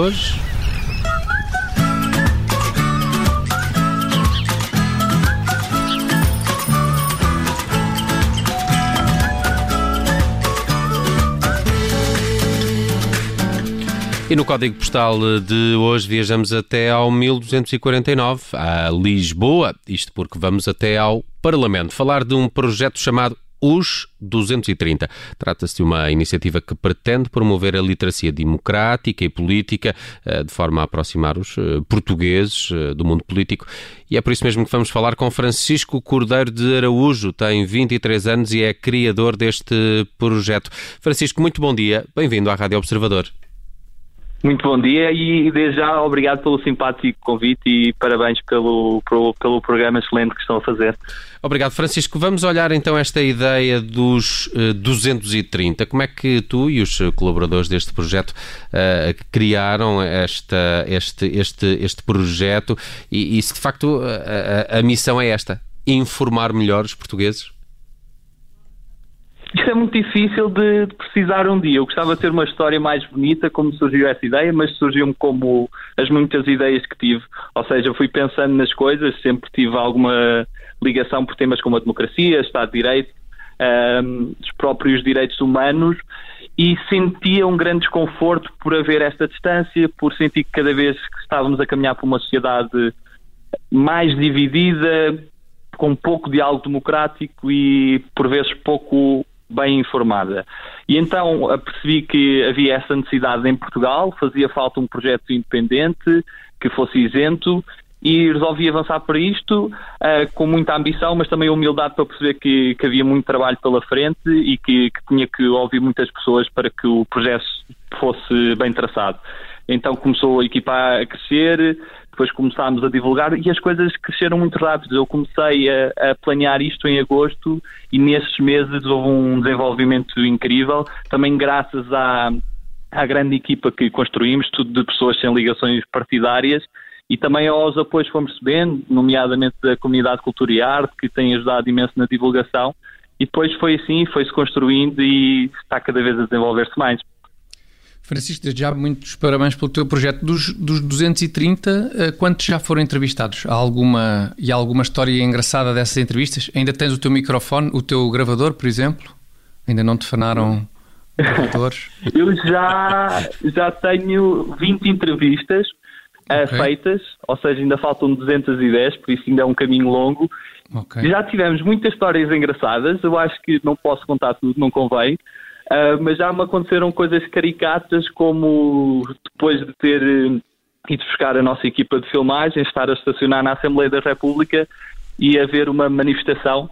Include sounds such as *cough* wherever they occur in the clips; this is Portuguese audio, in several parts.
Hoje. E no código postal de hoje viajamos até ao 1249, a Lisboa, isto porque vamos até ao Parlamento, falar de um projeto chamado os 230. Trata-se de uma iniciativa que pretende promover a literacia democrática e política eh, de forma a aproximar os eh, portugueses eh, do mundo político. E é por isso mesmo que vamos falar com Francisco Cordeiro de Araújo. Tem 23 anos e é criador deste projeto. Francisco, muito bom dia. Bem-vindo à Rádio Observador. Muito bom dia e desde já obrigado pelo simpático convite e parabéns pelo, pelo, pelo, programa excelente que estão a fazer. Obrigado, Francisco. Vamos olhar então esta ideia dos uh, eh, 230. Como é que tu e os colaboradores deste projeto uh, criaram esta, este, este, este projeto e, e se de facto a, a, a missão é esta? Informar melhor os portugueses? Isto é muito difícil de, de, precisar um dia. Eu gostava de ter uma história mais bonita, como surgiu essa ideia, mas surgiu-me como as muitas ideias que tive. Ou seja, fui pensando nas coisas, sempre tive alguma ligação por temas como a democracia, Estado de Direito, um, os próprios direitos humanos, e sentia um grande desconforto por haver esta distância, por sentir que cada vez que estávamos a caminhar para uma sociedade mais dividida, com pouco diálogo democrático e por vezes pouco bem informada. E então percebi que havia essa necessidade em Portugal, fazia falta um projeto independente que fosse isento e resolvi avançar para isto uh, com muita ambição, mas também humildade para perceber que, que havia muito trabalho pela frente e que, que, tinha que ouvir muitas pessoas para que o projeto fosse bem traçado. Então começou a equipa a crescer, depois começámos a divulgar e as coisas cresceram muito rápido. Eu comecei a, a planear isto em agosto e nesses meses houve um desenvolvimento incrível, também graças à, à grande equipa que construímos, tudo de pessoas sem ligações partidárias e também aos apoios que fomos recebendo, nomeadamente da comunidade cultura e arte, que tem ajudado imenso na divulgação. E depois foi assim, foi-se construindo e está cada vez a desenvolver-se mais. Francisco, desde já muitos parabéns pelo teu projeto. Dos, dos 230, eh, quantos já foram entrevistados? Há alguma, e há alguma história engraçada dessas entrevistas? Ainda tens o teu microfone, o teu gravador, por exemplo? Ainda não te fanaram gravadores? *laughs* Eu já, já tenho 20 entrevistas eh, okay. feitas, ou seja, ainda faltam 210, por isso ainda é um caminho longo. Okay. Já tivemos muitas histórias engraçadas, eu acho que não posso contar tudo, não convém, Uh, mas já me aconteceram coisas caricatas, como depois de ter uh, ido buscar a nossa equipa de filmagem, estar a estacionar na Assembleia da República e haver uma manifestação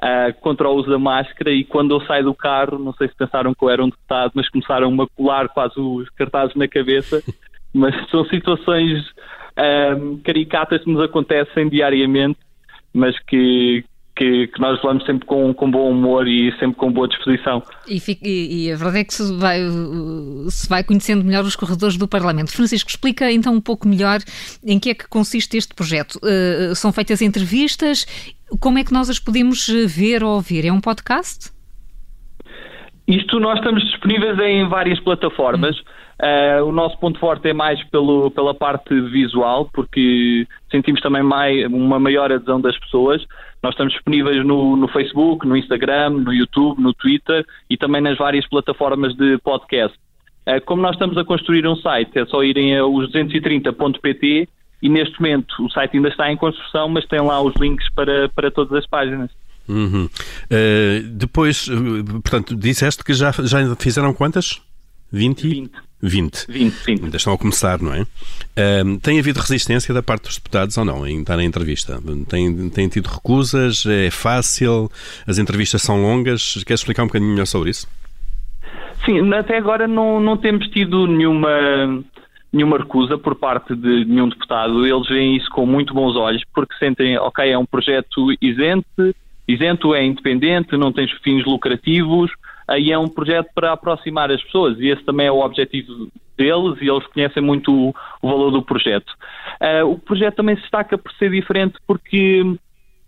uh, contra o uso da máscara. E quando eu saio do carro, não sei se pensaram que eu era um deputado, mas começaram a colar quase os cartazes na cabeça. *laughs* mas são situações caricatas que nos acontecem diariamente, mas que, que, que, nós levamos sempre com, com bom humor e sempre com boa disposição. E, e, e a verdade é que se vai, se vai conhecendo melhor os corredores do Parlamento. Francisco, explica então um pouco melhor em que é que consiste este projeto. Uh, são feitas entrevistas, como é que nós as podemos ver ou ouvir? É um podcast? Isto nós estamos disponíveis em várias plataformas. Hum. Uh, o nosso ponto forte é mais pelo, pela parte visual, porque sentimos também mais, uma maior adesão das pessoas. Nós estamos disponíveis no, no, Facebook, no Instagram, no YouTube, no Twitter e também nas várias plataformas de podcast. Uh, como nós estamos a construir um site, é só irem a os230.pt e neste momento o site ainda está em construção, mas tem lá os links para, para todas as páginas. Uhum. Uh, depois, portanto, disseste que já, já fizeram quantas? 20? 20. 20. 20, sim. Ainda estão a começar, não é? Um, tem havido resistência da parte dos deputados ou não em estar em entrevista? Tem, tem tido recusas? É fácil? As entrevistas são longas? Queres explicar um bocadinho melhor sobre isso? Sim, até agora não, não temos tido nenhuma, nenhuma recusa por parte de nenhum deputado. Eles veem isso com muito bons olhos porque sentem, ok, é um projeto isento, isento é independente, não tem fins lucrativos, aí é um projeto para aproximar as pessoas e esse também é o objetivo deles e eles conhecem muito o, o valor do projeto. Uh, o projeto também se destaca por ser diferente porque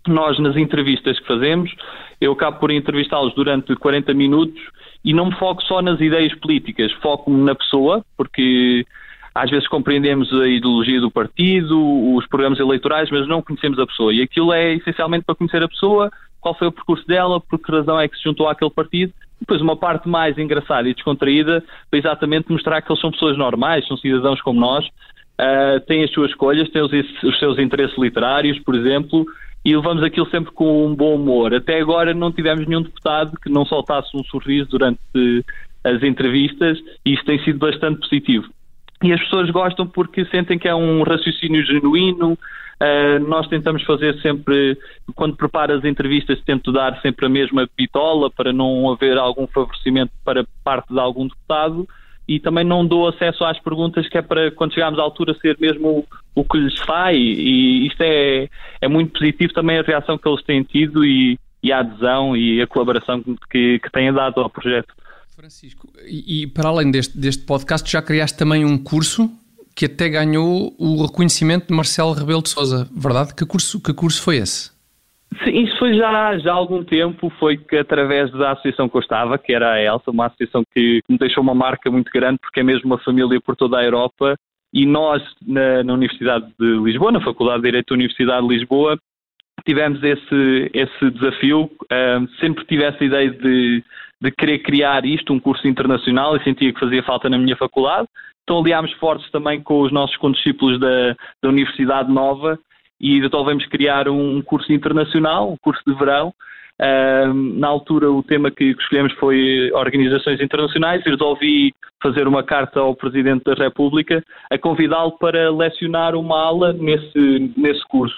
nós nas entrevistas que fazemos, eu acabo por entrevistá-los durante 40 minutos e não me foco só nas ideias políticas, foco-me na pessoa, porque às vezes compreendemos a ideologia do partido, os programas eleitorais, mas não conhecemos a pessoa. E aquilo é essencialmente para conhecer a pessoa, qual foi o percurso dela, por que razão é que se juntou àquele partido. Depois, uma parte mais engraçada e descontraída para exatamente mostrar que eles são pessoas normais, são cidadãos como nós, uh, têm as suas escolhas, têm os, os seus interesses literários, por exemplo, e levamos aquilo sempre com um bom humor. Até agora não tivemos nenhum deputado que não soltasse um sorriso durante as entrevistas e isso tem sido bastante positivo. E as pessoas gostam porque sentem que é um raciocínio genuíno. Uh, nós tentamos fazer sempre, quando preparo as entrevistas, tento dar sempre a mesma bitola para não haver algum favorecimento para parte de algum deputado e também não dou acesso às perguntas que é para quando chegarmos à altura ser mesmo o, o que lhes sai e isto é, é muito positivo também a reação que eles têm tido e, e a adesão e a colaboração que, que têm dado ao projeto. Francisco, e, e para além deste, deste podcast já criaste também um curso que até ganhou o reconhecimento de Marcelo Rebelo de Sousa, verdade? Que curso, que curso foi esse? Sim, isso foi já, já há algum tempo, foi que através da associação que eu estava, que era a ELSA, uma associação que, me deixou uma marca muito grande, porque é mesmo uma família por toda a Europa, e nós, na, na Universidade de Lisboa, na Faculdade de Direito da Universidade de Lisboa, tivemos esse, esse desafio, um, sempre tive essa ideia de, de querer criar isto, um curso internacional, e sentia que fazia falta na minha faculdade, então aliámos fortes também com os nossos condiscípulos da, da Universidade Nova, e resolvemos criar um curso internacional, um curso de verão. Uh, na altura, o tema que escolhemos foi organizações internacionais e resolvi fazer uma carta ao Presidente da República a convidá-lo para lecionar uma aula nesse, nesse curso.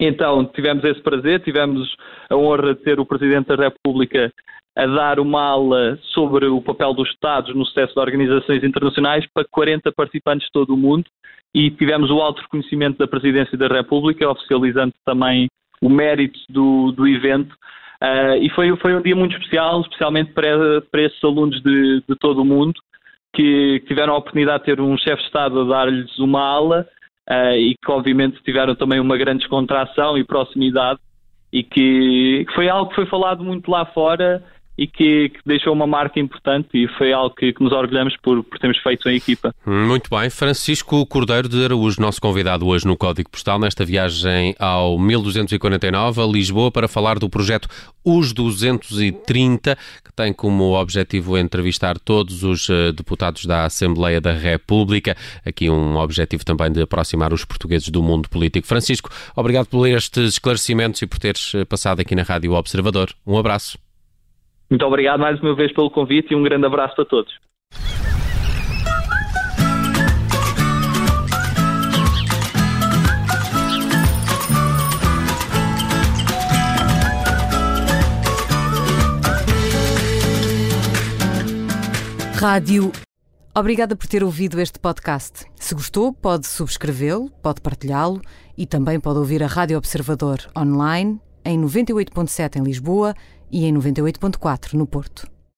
Então, tivemos esse prazer, tivemos a honra de ter o Presidente da República a dar uma aula sobre o papel dos Estados no sucesso de organizações internacionais para 40 participantes de todo o mundo e tivemos o alto reconhecimento da Presidência da República, oficializando também o mérito do, do evento. Uh, e foi, foi um dia muito especial, especialmente para, para esses alunos de, de todo o mundo que tiveram a oportunidade de ter um chefe de Estado a dar-lhes uma aula uh, e que, obviamente, tiveram também uma grande descontração e proximidade e que, que foi algo que foi falado muito lá fora e que, que, deixou uma marca importante e foi algo que, que nos orgulhamos por, por termos feito em equipa. Muito bem. Francisco Cordeiro de Araújo, nosso convidado hoje no Código Postal, nesta viagem ao 1249, a Lisboa, para falar do projeto Os 230, que tem como objetivo entrevistar todos os eh, deputados da Assembleia da República. Aqui um objetivo também de aproximar os portugueses do mundo político. Francisco, obrigado por estes esclarecimentos e por teres eh, passado aqui na Rádio Observador. Um abraço. Muito obrigado mais uma vez pelo convite e um grande abraço para todos. Rádio. Obrigada por ter ouvido este podcast. Se gostou, pode subscrevê-lo, pode partilhá-lo e também pode ouvir a Rádio Observador online em 98.7 em Lisboa e em 98.4 no Porto.